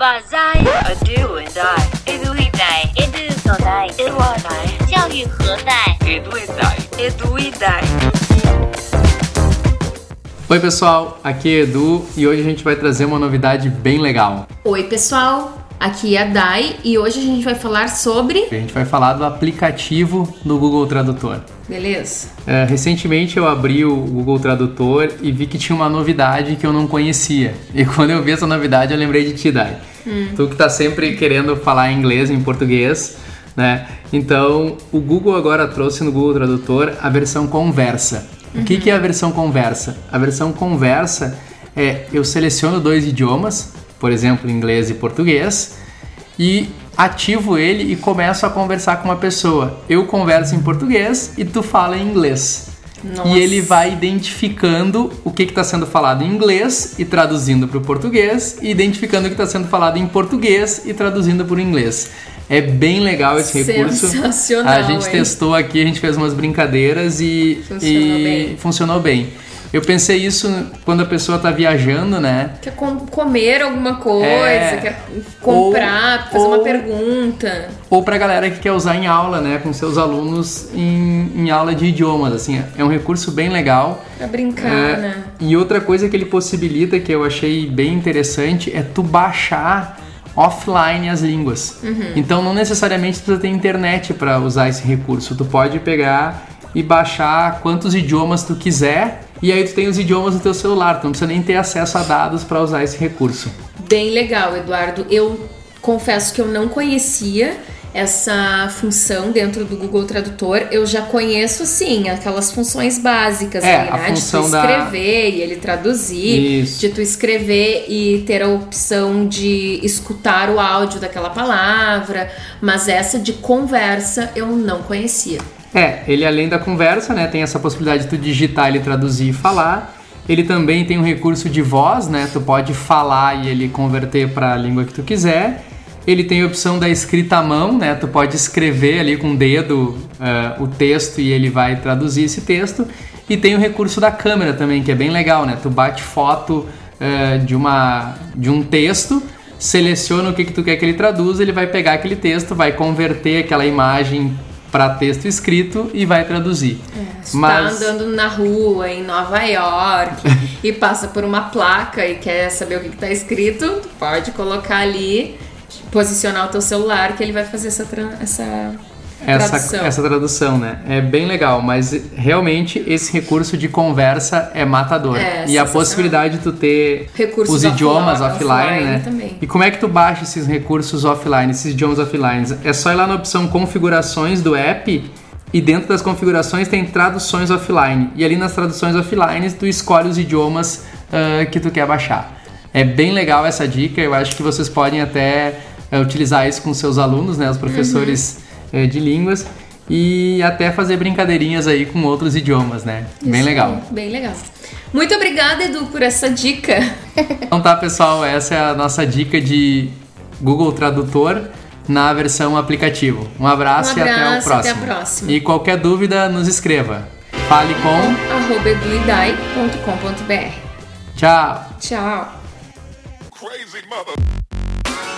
把在 a do and I edu e dai edu 所在 edu a dai 教育何在 edu e dai edu e dai Oi pessoal, aqui é Edu e hoje a gente vai trazer uma novidade bem legal. Oi pessoal, aqui é a Dai e hoje a gente vai falar sobre. A gente vai falar do aplicativo do Google Tradutor. Beleza? É, recentemente eu abri o Google Tradutor e vi que tinha uma novidade que eu não conhecia. E quando eu vi essa novidade eu lembrei de ti, Dai. Hum. Tu que tá sempre querendo falar inglês em português, né? Então o Google agora trouxe no Google Tradutor a versão conversa. O que, que é a versão conversa? A versão conversa é eu seleciono dois idiomas, por exemplo, inglês e português, e ativo ele e começo a conversar com uma pessoa. Eu converso em português e tu fala em inglês. Nossa. E ele vai identificando o que está sendo falado em inglês e traduzindo para o português, e identificando o que está sendo falado em português e traduzindo para o inglês. É bem legal esse recurso. Sensacional, A gente hein? testou aqui, a gente fez umas brincadeiras e Funcionou e bem. funcionou bem. Eu pensei isso quando a pessoa está viajando, né? Quer com- comer alguma coisa, É. quer comprar, fazer uma ou- pergunta. Ou para galera que quer usar em aula, né, com seus alunos em, em aula de idiomas, assim, é um recurso bem legal. Pra brincar, É, né? E outra coisa que ele possibilita, que eu achei bem interessante, é tu baixar offline as línguas. Uhum. Então não necessariamente tu ter internet para usar esse recurso. Tu pode pegar e baixar quantos idiomas tu quiser e aí tu tem os idiomas no teu celular. Tu não precisa nem ter acesso a dados para usar esse recurso. Bem legal, Eduardo. Eu confesso que eu não conhecia essa função dentro do Google Tradutor. Eu já conheço, sim, aquelas funções básicas É, ali, né? De tu função da- escrever e ele traduzir, Isso. de tu escrever e ter a opção de escutar o áudio daquela palavra, mas essa de conversa eu não conhecia. É, ele além da conversa, né, tem essa possibilidade de tu digitar, ele traduzir e falar. Ele também tem um recurso de voz, né? Tu pode falar e ele converter para a língua que tu quiser. Ele tem a opção da escrita à mão, né? Tu pode escrever ali com o dedo eh, o texto e ele vai traduzir esse texto. E tem o recurso da câmera também, que é bem legal, né? Tu bate foto eh, de, uma, de um texto, seleciona o que, que tu quer que ele traduza, ele vai pegar aquele texto, vai converter aquela imagem para texto escrito e vai traduzir. Se Mas- tá andando na rua em Nova York e passa por uma placa e quer saber o que, que tá escrito, pode colocar ali, posicionar o teu celular que ele vai fazer essa, tran- essa tradução. essa, tradução, né? É bem legal, mas realmente esse recurso de conversa é matador. É, e a possibilidade de tu ter Recursos os idiomas offline- offline, offline né? também. E como é que tu baixa esses recursos offline, esses idiomas offline? É só ir lá na opção configurações do app e dentro das configurações tem traduções offline. E ali nas traduções offline tu escolhe os idiomas ah, que tu quer baixar. É bem legal essa dica, eu acho que vocês podem até eh, utilizar isso com seus alunos, né, os professores eh, de línguas e até fazer brincadeirinhas aí com outros idiomas, né? Bem Isso legal. aí, Bem legal. Muito obrigada, Edu, por essa dica. Então tá, pessoal, essa é a nossa dica de Google Tradutor na versão aplicativo. Um abraço, Um e até o abraço, próximo. até a próxima. E qualquer dúvida, nos escreva. Fale com. eduidai.com.br Tchau! Tchau.